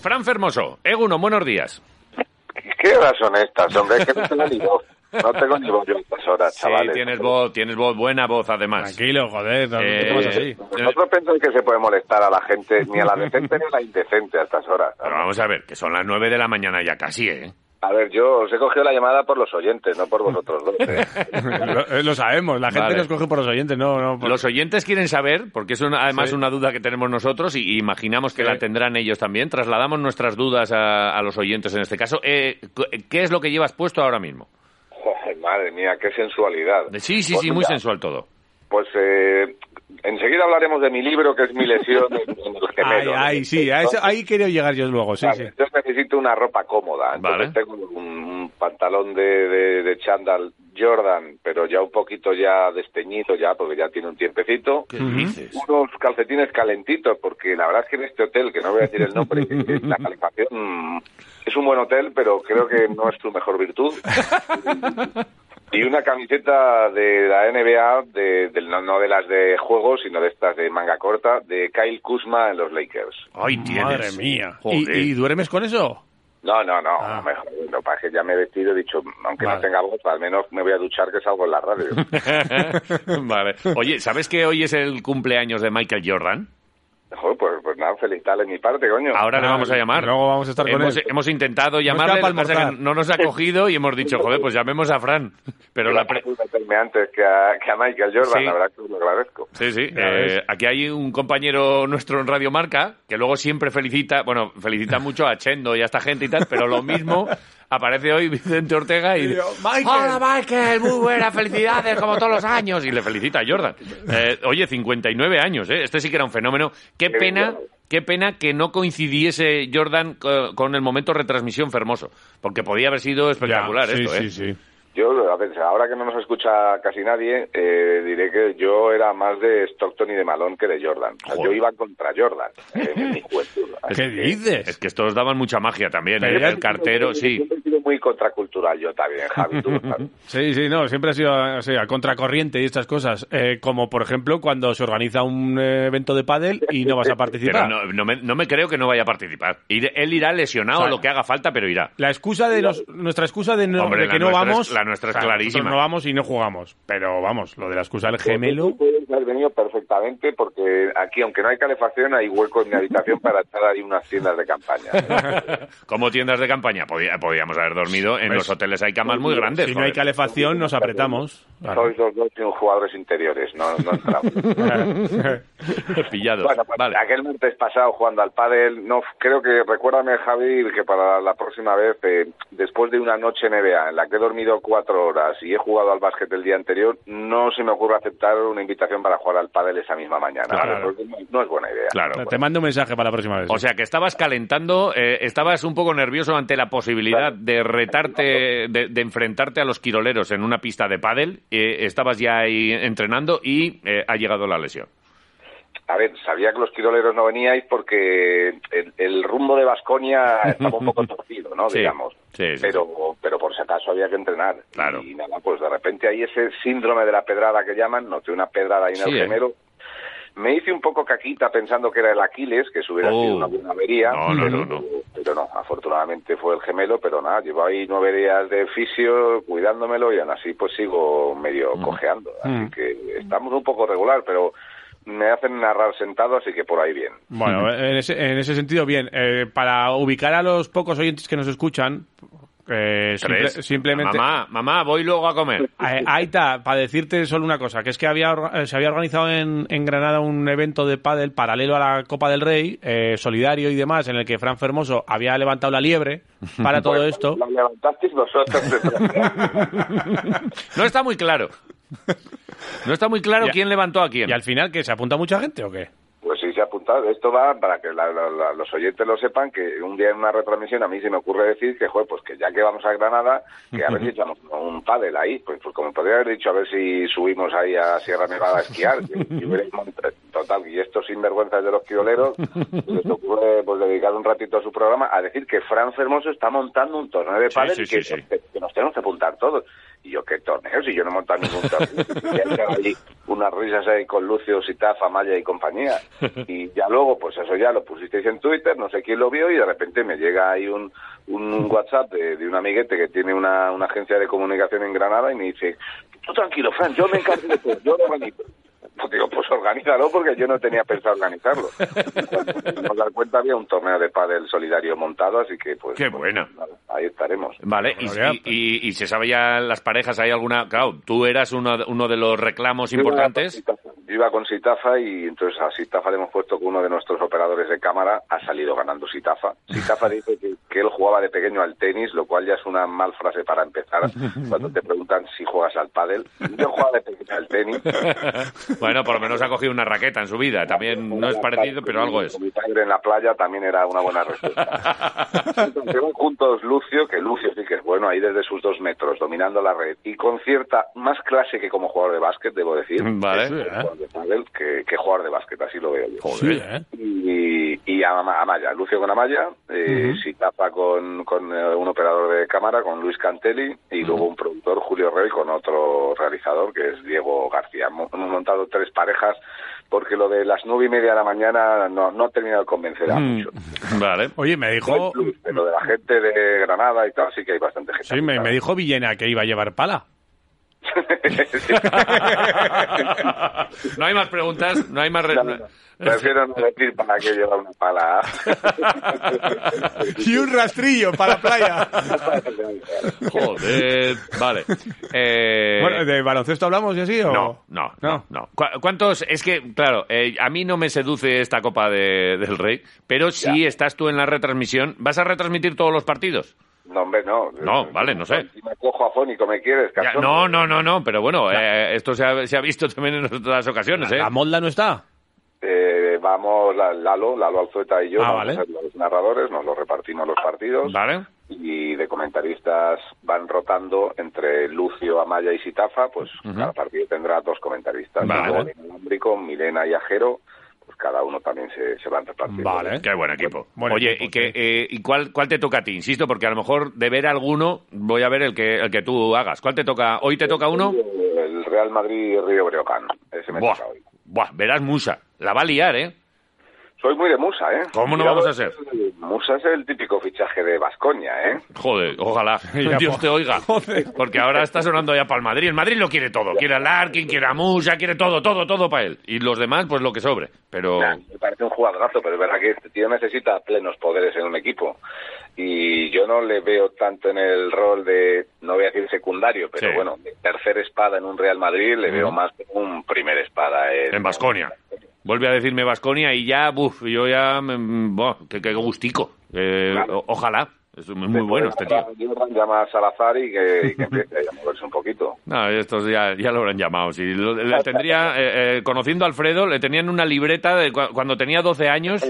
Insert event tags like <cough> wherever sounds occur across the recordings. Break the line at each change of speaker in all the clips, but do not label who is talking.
Fran Fermoso, Eguno, buenos días.
¿Qué horas son estas, hombre? Es que no tengo ni voz. No tengo ni voz yo a estas horas, chavales.
Sí, tienes voz, tienes voz, buena voz además.
Tranquilo, joder, no
Eh,
así.
Vosotros pensáis que se puede molestar a la gente, ni a la decente ni a la indecente a estas horas.
Pero vamos a ver, que son las nueve de la mañana ya casi, ¿eh?
A ver, yo os he cogido la llamada por los oyentes, no por vosotros dos. <laughs> ¿eh?
lo, eh, lo sabemos, la gente
Vale.
nos coge por los oyentes, no, no. por-
Los oyentes quieren saber, porque es una- además
Sí.
una duda que tenemos nosotros y imaginamos que
Sí.
la tendrán ellos también. Trasladamos nuestras dudas a, a los oyentes en este caso. Eh, ¿Qué es lo que llevas puesto ahora mismo?
Joder, madre mía, qué sensualidad.
Sí, sí,
Pues
sí, muy sensual todo.
Pues eh, enseguida hablaremos de mi libro, que es mi lesión <laughs> en, el
Ay,
gemelo.
ay, sí, a eso- ahí quería llegar yo luego, sí, sí.
Yo necesito una ropa cómoda. Entonces
Vale.
tengo un, un pantalón de, de, de chándal Jordan, pero ya un poquito ya desteñido ya, porque ya tiene un tiempecito.
¿Qué dices?
Unos calcetines calentitos, porque la verdad es que en este hotel, que no voy a decir el nombre, <laughs> la calefacción es un buen hotel, pero creo que no es su mejor virtud. <laughs> Y una camiseta de la NBA, de, del- no, no de las de juego, sino de estas de manga corta, de Kyle Kuzma en los Lakers.
Ay, tienes.
Madre mía. ¿Y, y duermes con eso?
No, no, no,
Ah.
mejor, no, para que ya me he vestido, he dicho, aunque
Vale.
no tenga voz, al menos me voy a duchar que salgo en la radio. <laughs> <laughs>
vale. Oye, ¿sabes que hoy es el cumpleaños de Michael Jordan?
Joder, pues, nada, felicitarle mi parte, coño.
Ahora le
Ah,
vamos a llamar.
luego vamos a estar con
hemos,
él.
hemos intentado llamarle, pasa que
palmotar.
no nos ha cogido y hemos dicho, joder, pues llamemos a Fran. Pero la pre-
antes que a, que a Michael Jordan,
Sí.
la verdad que os lo agradezco.
Sí, sí. Eh, aquí hay un compañero nuestro en Radio Marca que luego siempre felicita, bueno, felicita <laughs> mucho a Chendo y a esta gente y tal, pero lo mismo aparece hoy Vicente Ortega y...
Yo, "Michael".
Hola Michael, muy buenas, felicidades como todos los años. Y le felicita a Jordan. Eh, oye, 59 años, ¿eh? Este sí que era un fenómeno. Qué
Qué
pena...
bien.
Qué pena que no coincidiese Jordan co- con el momento retransmisión Fermoso, porque podía haber sido espectacular
Ya, sí,
esto, ¿eh?
sí, sí.
Yo, a ver, ahora que no nos escucha casi nadie, eh, diré que yo era más de Stockton y de Malone que de Jordan. O sea, yo iba contra Jordan eh, en mi juventud. <laughs>
¿Qué dices?
Es que estos daban mucha magia también, ¿eh? El cartero, sí.
Siempre he sido muy contracultural yo también, Javi. tú. <laughs>
Sí, sí, no, siempre ha sido así, a contracorriente y estas cosas. Eh, como, por ejemplo, cuando se organiza un eh, evento de pádel y no vas a
Pero
participar.
no, no me, no me creo que no vaya a participar. Ir- él irá lesionado,
O sea,
lo que haga falta, pero irá.
La excusa de nos- nuestra excusa de, no,
Hombre,
de
la
que no
es-
vamos.
la nuestra es.
No vamos y no jugamos. Pero vamos, lo de la excusa del gemelo.
Puedes haber venido perfectamente porque aquí, aunque no hay calefacción, hay hueco en mi habitación para echar ahí unas tiendas de campaña. <laughs>
Como tiendas de campaña, podía- podíamos haber dormido. En
Pues,
los hoteles hay camas muy grandes.
Si no hay calefacción, nos apretamos. Claro.
Sois los dos sin jugadores interiores, no, no entramos. <laughs>
Pillados.
Bueno, pues
vale.
aquel martes pasado jugando al pádel, no, creo que, recuérdame Javi, que para la próxima vez, eh, después de una noche NBA en la que he dormido cuatro horas y he jugado al básquet el día anterior, no se me ocurre aceptar una invitación para jugar al pádel esa misma mañana.
Claro.
no, es buena idea.
Claro.
Te mando un mensaje para la próxima vez.
O sea, que estabas calentando, eh, estabas un poco nervioso ante la posibilidad de retarte, de, de enfrentarte a los quiroleros en una pista de pádel. eh, estabas ya ahí entrenando y eh, ha llegado la lesión.
A ver, sabía que los quiroleros no veníais porque el, el rumbo de Vasconia estaba un poco <laughs> torcido, ¿no?
Sí,
Digamos.
sí, sí,
pero, pero por si acaso había que entrenar.
Claro.
Y nada, pues de repente hay ese síndrome de la pedrada que llaman, noté una pedrada ahí en el
¿eh?
gemelo. Me hice un poco caquita pensando que era el Aquiles, que eso hubiera
Oh.
sido una buena avería.
No, no,
pero,
no, no.
pero no, afortunadamente fue el gemelo, pero nada, llevo ahí nueve días de fisio cuidándomelo y aún así pues sigo medio cojeando. Así
Mm.
que estamos un poco regular, pero me hacen narrar sentado, así que por ahí bien.
Bueno, <laughs> en ese, en ese sentido, bien. Eh, para ubicar a los pocos oyentes que nos escuchan, eh, simple- simplemente...
Mamá, mamá, voy luego a comer.
Eh, Aita, para decirte solo una cosa, que es que había eh, se había organizado en, en Granada un evento de pádel paralelo a la Copa del Rey, eh, solidario y demás, en el que Fran Fermoso había levantado la liebre para <laughs> todo esto.
Lo levantasteis vosotros. <laughs>
No está muy claro. No está muy claro quién levantó a quién.
¿Y al final que se apunta mucha gente o qué?
pues sí, se apuntó montado. Esto va para que la- la- la- los oyentes lo sepan, que un día en una retransmisión a mí se me ocurre decir que, joder, pues que ya que vamos a Granada, que a ver si <laughs> echamos un pádel ahí. Pues, pues como podría haber dicho, a ver si subimos ahí a Sierra Nevada a esquiar. Y- y <laughs> Total, y estos sinvergüenzas de los quiroleros, les ocurre pues, dedicar un ratito a su programa a decir que Fran Fermoso está montando un torneo de
Sí,
pádel
sí,
y que,
sí, sí.
que- que nos tenemos que apuntar todos. Y yo, ¿qué torneo? Si yo no he montado ningún torneo. Y unas risas ahí con Lucio, Sitafa, Maya y compañía. Y ya luego, pues eso ya lo pusisteis en Twitter, no sé quién lo vio, y de repente me llega ahí un, un WhatsApp de, de un amiguete que tiene una, una agencia de comunicación en Granada y me dice, tú tranquilo, Fran, yo me encargo de todo, yo lo organizo. Pues digo, pues organízalo porque yo no tenía pensado organizarlo. Cuando nos dar cuenta había un torneo de pádel solidario montado, así que pues...
Qué
pues,
bueno.
nada, ahí estaremos.
Vale, y, y- y- y se sabe ya las parejas, ¿hay alguna? Claro, tú eras uno, de- uno de los reclamos importantes.
Iba con Sitafa, y entonces a Sitafa le hemos puesto que uno de nuestros operadores de cámara ha salido ganando Sitafa. Sitafa <laughs> dice que, que él jugaba de pequeño al tenis, lo cual ya es una mal frase para empezar. <laughs> Cuando te preguntan si juegas al pádel, yo jugaba de pequeño al tenis. <laughs>
Bueno, por lo menos ha cogido una raqueta en su vida. También no es parecido, pero algo es.
Mi padre en la playa también era una buena respuesta. Entonces juntos Lucio, que Lucio sí que es bueno, ahí desde sus dos metros, dominando la red, y con cierta más clase que como jugador de básquet, debo decir.
Vale.
Es
¿eh?
Pádel que, que jugador de básquet, así lo veo yo.
Sí, ¿eh?
Y, y a Ama- Amaya, Lucio con Amaya, eh, Sitapa con, con eh, un operador de cámara, con Luis Cantelli, y luego un productor, Julio Rey, con otro realizador, que es Diego García. Mo- Hemos montado tres parejas, porque lo de las nueve y media de la mañana no, no ha terminado de convencer a
Mm,
muchos.
Vale.
Oye, me dijo...
plus, pero de la gente de Granada y tal, sí que hay bastante gente.
Sí, me, me dijo Villena que iba a llevar pala.
No hay más preguntas, no hay más... re-
No, no, no. Prefiero no decir para qué lleva una pala. <laughs>
Y un rastrillo para la playa.
Joder, vale. Eh,
Bueno, ¿de baloncesto hablamos y así o...?
No, no, no, no. ¿Cu- ¿Cuántos? Es que, claro, eh, a mí no me seduce esta Copa de- del Rey, pero si
Ya.
estás tú en la retransmisión, ¿vas a retransmitir todos los partidos?
No, hombre, no.
No, vale, no sé.
Si me cojo afónico, ¿me quieres?
Ya, no, no, no, no, pero bueno, eh, esto se ha, se ha visto también en otras ocasiones, ¿eh?
¿La Molda no está?
Eh, vamos, la- Lalo, Lalo Alzueta y yo,
Ah,
vamos
vale.
a ser los narradores, nos los repartimos los partidos.
¿Vale?
Y de comentaristas van rotando entre Lucio, Amaya y Sitafa, pues cada partido tendrá dos comentaristas.
Vale.
Milena y Ajero, cada uno también se, se van repartiendo.
Vale.
Qué buen equipo.
Buen
Oye,
equipo,
¿y, que,
sí.
eh, ¿y cuál, cuál te toca a ti? Insisto, porque a lo mejor de ver alguno voy a ver el que, el que tú hagas. ¿Cuál te toca? ¿Hoy te toca uno?
El Real Madrid Río Breogán, ese me
Buah,
toca hoy.
buah, verás Musa. La va a liar, ¿eh?
Soy muy de Musa, ¿eh?
¿Cómo no vamos a ser?
Musa es el típico fichaje de Vascoña, ¿eh?
Joder, ojalá. <laughs> <laughs> Dios te oiga.
joder.
Porque ahora está sonando ya para el Madrid. El Madrid lo quiere todo. Quiere a Larkin, quiere a Musa, quiere todo, todo, todo para él. Y los demás, pues lo que sobre. Pero...
Nah, me parece un jugadorazo, pero es verdad que este tío necesita plenos poderes en un equipo. Y yo no le veo tanto en el rol de, no voy a decir secundario, pero
Sí.
bueno, de tercer espada en un Real Madrid, le veo más como un primer espada en,
En Basconia. Vuelve a decirme Basconia y ya, buf, yo ya, buah, qué, qué gustico. Eh,
Claro.
o- ojalá. Es muy, muy bueno este tío.
Llama a Salazar y que, y que empiece a moverse un poquito.
No, estos ya, ya lo habrán llamado. Lo- le <laughs> tendría, eh, eh, conociendo a Alfredo, le tenían una libreta de cua- cuando tenía 12 años,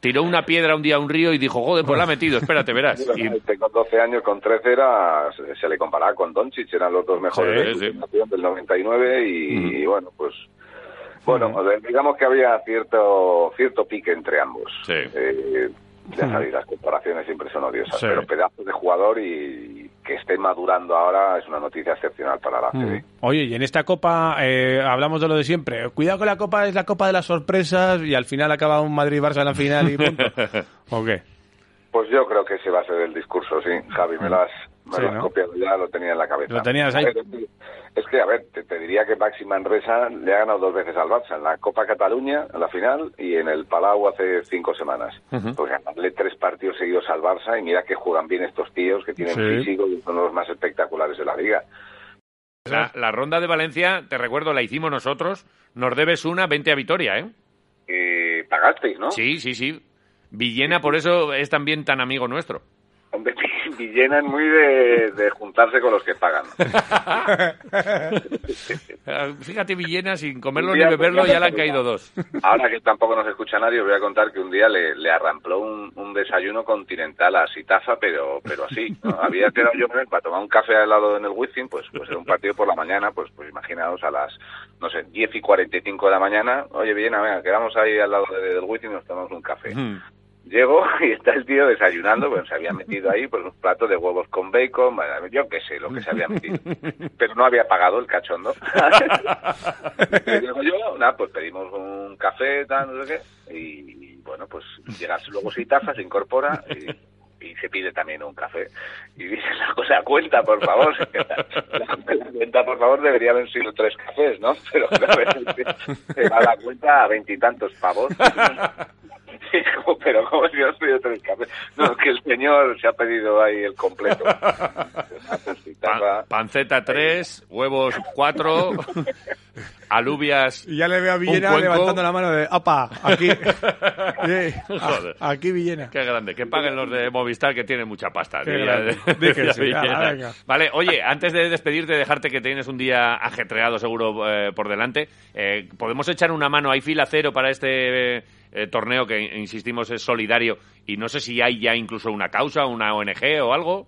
tiró una piedra un día a un río y dijo, joder, pues la ha metido, espérate, verás. <laughs> Y
Este con 12 años, con 13 era, se, le comparaba con Doncic, eran los dos mejores
Sí,
de
sí.
del 99 y, y bueno, pues bueno, digamos que había cierto cierto pique entre ambos.
Sí.
Eh, ya sabéis, las comparaciones siempre son odiosas,
Sí.
pero pedazo de jugador y que esté madurando ahora es una noticia excepcional para la CB.
Oye, y en esta copa eh, hablamos de lo de siempre. Cuidado que la copa es la copa de las sorpresas y al final acaba un Madrid-Barça en la final y punto. <laughs> ¿O qué?
Pues yo creo que ese va a ser el discurso, sí. Javi, me lo has, me
Sí,
lo has
¿no?
copiado ya, lo tenía en la cabeza.
Lo tenías ahí.
Ver, es que, a ver, te, te diría que Maxi Manresa le ha ganado dos veces al Barça, en la Copa Cataluña, en la final, y en el Palau hace cinco semanas. Pues ganarle tres partidos seguidos al Barça, y mira que juegan bien estos tíos, que tienen
Sí.
físico y son los más espectaculares de la liga.
la, la ronda de Valencia, te recuerdo, la hicimos nosotros. Nos debes una, 20 a Vitoria, ¿eh?
Eh, pagasteis, ¿no?
Sí, sí, sí. Villena, por eso es también tan amigo nuestro.
Hombre, Villena es muy de, de juntarse con los que pagan. <laughs> <laughs>
Fíjate, Villena, sin comerlo ni beberlo,
ya
le han caído dos.
Ahora que tampoco nos escucha nadie, os voy a contar que un día le, le arrampló un, un desayuno continental a Sitafa, pero pero así. ¿no? Había quedado yo con él para tomar un café al lado en el Wizzing, pues pues era un partido por la mañana, pues pues imaginaos a las, no sé, 10 y 45 de la mañana. Oye, Villena, venga, quedamos ahí al lado de- del Wizzing y nos tomamos un café.
Mm.
Llego <laughs> y está el tío desayunando, pues se había metido ahí pues un plato de huevos con bacon, bueno, yo qué sé lo que se había metido. Pero no había pagado el cachondo. <laughs> y digo yo, nada, pues pedimos un café, tal, no sé qué, y, bueno, pues llega luego Sitafa, se incorpora y, y se pide también un café. Y dice <laughs> la cosa, cuenta, por favor. <laughs> La, la cuenta, por favor, debería haber sido tres cafés, ¿no? <laughs> Pero claro, se va la cuenta a veintitantos pavos. Sí, como, pero como si has pedido tres cafés. No, que el señor se ha pedido ahí el completo.
Panceta 3, huevos 4, alubias.
Y ya le veo a Villena levantando la mano de ¡apa! Aquí. <laughs> Sí,
Joder.
a- aquí Villena.
Qué grande, que paguen los de Movistar que tienen mucha pasta. <laughs>
Venga.
Vale, oye, antes de despedirte, dejarte que tienes un día ajetreado seguro eh, por delante, eh, ¿podemos echar una mano? ¿Hay fila cero para este eh, torneo que, insistimos, es solidario? Y no sé si hay ya incluso una causa, una ONG o algo.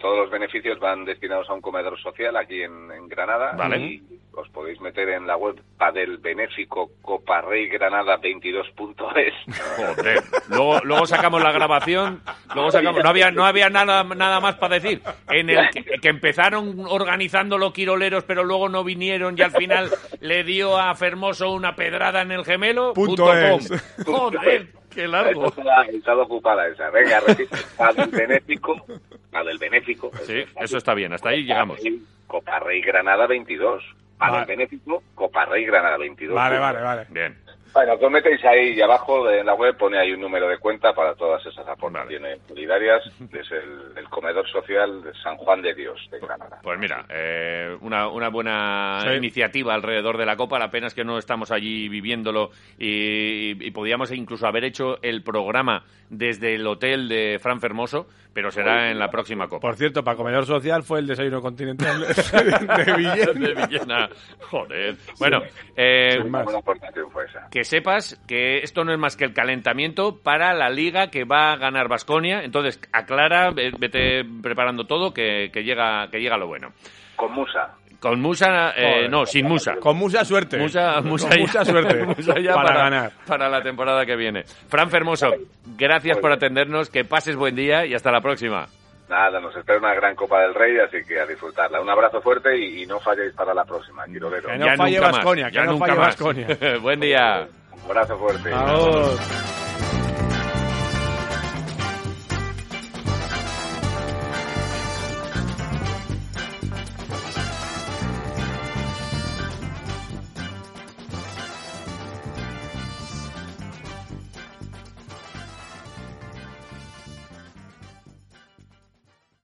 todos los beneficios van destinados a un comedor social aquí en, en Granada.
Vale.
Y os podéis meter en la web Padel Benéfico Coparrey Granada 22.es.
Joder. Luego, luego sacamos la grabación, luego sacamos, no había, no había nada, nada más para decir. En el que, que empezaron organizando los quiroleros, pero luego no vinieron y al final le dio a Fermoso una pedrada en el gemelo.
Punto
com.
es.
Joder, qué largo.
Está, está ocupada esa. Venga, repite. Padel Benéfico. Padel Benéfico.
Sí, eso está bien, hasta ahí llegamos.
Coparrey Granada 22. Padel
Vale.
Benéfico Coparrey Granada 22.
Vale, vale, vale.
Bien.
Bueno, que os metéis ahí y abajo de- en la web pone ahí un número de cuenta para todas esas aportaciones solidarias. Es el, el comedor social de San Juan de Dios de Granada.
Pues mira, eh, una, una buena
Sí.
iniciativa alrededor de la Copa. La pena es que no estamos allí viviéndolo y, y podíamos incluso haber hecho el programa desde el hotel de Fran Fermoso, pero será en la próxima Copa.
Por cierto, para comedor social fue el desayuno continental de, <laughs> <laughs> de Villena.
de Villena. Joder. Bueno, eh,
Una
más.
buena aportación fue esa.
que sepas que esto no es más que el calentamiento para la liga que va a ganar Basconia. Entonces, aclara, ve- vete preparando todo, que, que llega, que llega lo bueno.
Con Musa.
Con Musa, eh, no, sin Musa.
Con mucha suerte.
Mucha, mucha,
Con
ya-
mucha suerte. <laughs>
mucha ya
para,
para,
ganar.
para la temporada que viene. Fran Fermoso, gracias por atendernos, que pases buen día y hasta la próxima.
Nada, nos espera una gran Copa del Rey, así que a disfrutarla. Un abrazo fuerte y, y no falléis para la próxima, Quirolero.
Que no falle que
ya
no
nunca
falle
más.
Baskonia. <laughs>
buen día.
Un abrazo fuerte.
Vamos.